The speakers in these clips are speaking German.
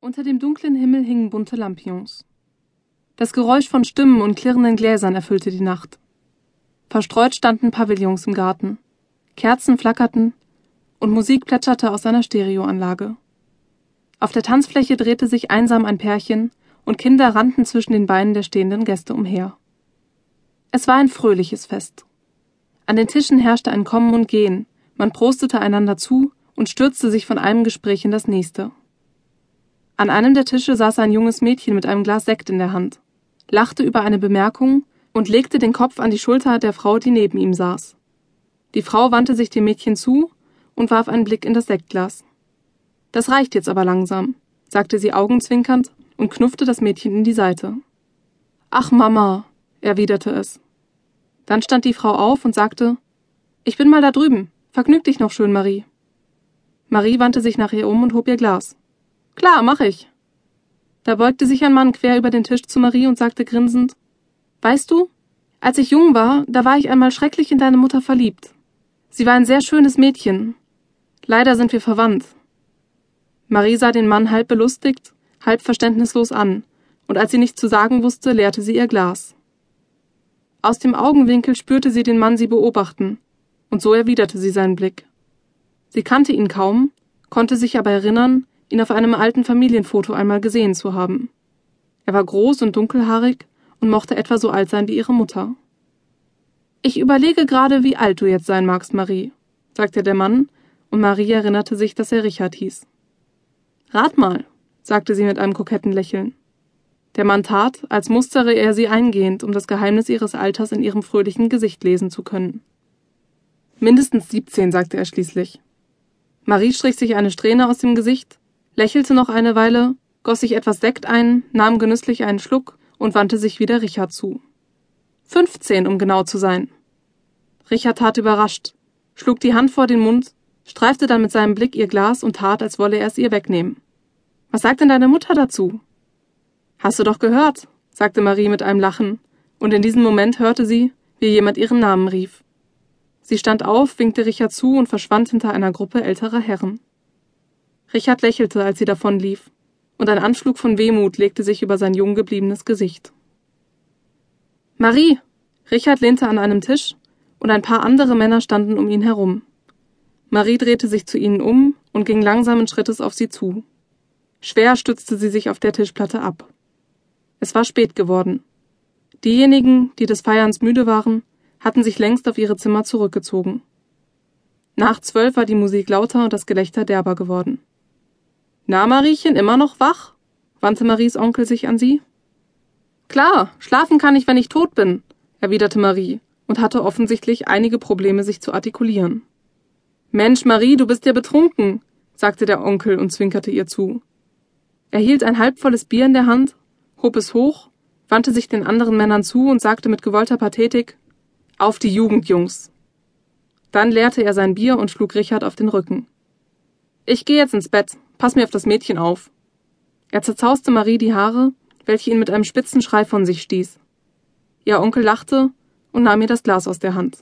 Unter dem dunklen Himmel hingen bunte Lampions. Das Geräusch von Stimmen und klirrenden Gläsern erfüllte die Nacht. Verstreut standen Pavillons im Garten. Kerzen flackerten und Musik plätscherte aus einer Stereoanlage. Auf der Tanzfläche drehte sich einsam ein Pärchen und Kinder rannten zwischen den Beinen der stehenden Gäste umher. Es war ein fröhliches Fest. An den Tischen herrschte ein Kommen und Gehen, man prostete einander zu und stürzte sich von einem Gespräch in das nächste. An einem der Tische saß ein junges Mädchen mit einem Glas Sekt in der Hand, lachte über eine Bemerkung und legte den Kopf an die Schulter der Frau, die neben ihm saß. Die Frau wandte sich dem Mädchen zu und warf einen Blick in das Sektglas. Das reicht jetzt aber langsam, sagte sie augenzwinkernd und knuffte das Mädchen in die Seite. Ach, Mama, erwiderte es. Dann stand die Frau auf und sagte, ich bin mal da drüben. Vergnüg dich noch schön, Marie. Marie wandte sich nach ihr um und hob ihr Glas. Klar, mach ich. Da beugte sich ein Mann quer über den Tisch zu Marie und sagte grinsend, Weißt du, als ich jung war, da war ich einmal schrecklich in deine Mutter verliebt. Sie war ein sehr schönes Mädchen. Leider sind wir verwandt. Marie sah den Mann halb belustigt, halb verständnislos an, und als sie nichts zu sagen wusste, leerte sie ihr Glas. Aus dem Augenwinkel spürte sie den Mann sie beobachten, und so erwiderte sie seinen Blick. Sie kannte ihn kaum, konnte sich aber erinnern, ihn auf einem alten Familienfoto einmal gesehen zu haben. Er war groß und dunkelhaarig und mochte etwa so alt sein wie ihre Mutter. Ich überlege gerade, wie alt du jetzt sein magst, Marie, sagte der Mann, und Marie erinnerte sich, dass er Richard hieß. Rat mal, sagte sie mit einem koketten Lächeln. Der Mann tat, als mustere er sie eingehend, um das Geheimnis ihres Alters in ihrem fröhlichen Gesicht lesen zu können. Mindestens siebzehn, sagte er schließlich. Marie strich sich eine Strähne aus dem Gesicht lächelte noch eine Weile, goss sich etwas Sekt ein, nahm genüsslich einen Schluck und wandte sich wieder Richard zu. Fünfzehn, um genau zu sein. Richard tat überrascht, schlug die Hand vor den Mund, streifte dann mit seinem Blick ihr Glas und tat, als wolle er es ihr wegnehmen. Was sagt denn deine Mutter dazu? Hast du doch gehört, sagte Marie mit einem Lachen, und in diesem Moment hörte sie, wie jemand ihren Namen rief. Sie stand auf, winkte Richard zu und verschwand hinter einer Gruppe älterer Herren. Richard lächelte, als sie davonlief, und ein Anflug von Wehmut legte sich über sein jung gebliebenes Gesicht. Marie! Richard lehnte an einem Tisch, und ein paar andere Männer standen um ihn herum. Marie drehte sich zu ihnen um und ging langsamen Schrittes auf sie zu. Schwer stützte sie sich auf der Tischplatte ab. Es war spät geworden. Diejenigen, die des Feierns müde waren, hatten sich längst auf ihre Zimmer zurückgezogen. Nach zwölf war die Musik lauter und das Gelächter derber geworden. Na, Mariechen, immer noch wach? wandte Maries Onkel sich an sie. Klar, schlafen kann ich, wenn ich tot bin, erwiderte Marie und hatte offensichtlich einige Probleme, sich zu artikulieren. Mensch, Marie, du bist ja betrunken, sagte der Onkel und zwinkerte ihr zu. Er hielt ein halbvolles Bier in der Hand, hob es hoch, wandte sich den anderen Männern zu und sagte mit gewollter Pathetik Auf die Jugend, Jungs. Dann leerte er sein Bier und schlug Richard auf den Rücken. Ich gehe jetzt ins Bett, Pass mir auf das Mädchen auf. Er zerzauste Marie die Haare, welche ihn mit einem spitzen Schrei von sich stieß. Ihr Onkel lachte und nahm ihr das Glas aus der Hand.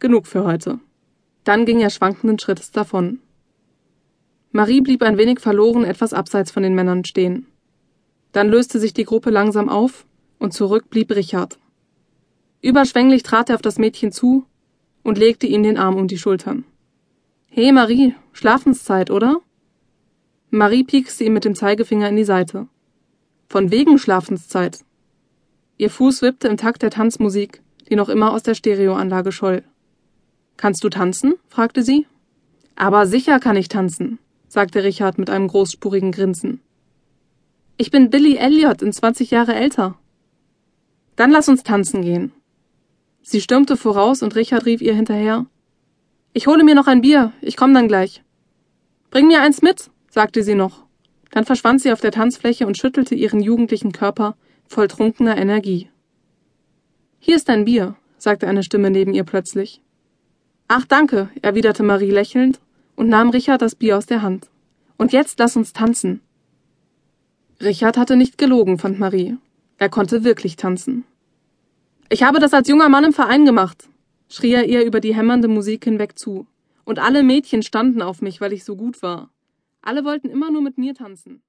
Genug für heute. Dann ging er schwankenden Schrittes davon. Marie blieb ein wenig verloren etwas abseits von den Männern stehen. Dann löste sich die Gruppe langsam auf und zurück blieb Richard. Überschwänglich trat er auf das Mädchen zu und legte ihm den Arm um die Schultern. He, Marie, Schlafenszeit, oder? Marie piekste ihm mit dem Zeigefinger in die Seite. Von wegen Schlafenszeit. Ihr Fuß wippte im Takt der Tanzmusik, die noch immer aus der Stereoanlage scholl. Kannst du tanzen? fragte sie. Aber sicher kann ich tanzen, sagte Richard mit einem großspurigen Grinsen. Ich bin Billy Elliot, in 20 Jahre älter. Dann lass uns tanzen gehen. Sie stürmte voraus und Richard rief ihr hinterher. Ich hole mir noch ein Bier, ich komm dann gleich. Bring mir eins mit, sagte sie noch. Dann verschwand sie auf der Tanzfläche und schüttelte ihren jugendlichen Körper voll trunkener Energie. Hier ist ein Bier, sagte eine Stimme neben ihr plötzlich. Ach, danke, erwiderte Marie lächelnd und nahm Richard das Bier aus der Hand. Und jetzt lass uns tanzen. Richard hatte nicht gelogen, fand Marie. Er konnte wirklich tanzen. Ich habe das als junger Mann im Verein gemacht, schrie er ihr über die hämmernde Musik hinweg zu. Und alle Mädchen standen auf mich, weil ich so gut war. Alle wollten immer nur mit mir tanzen.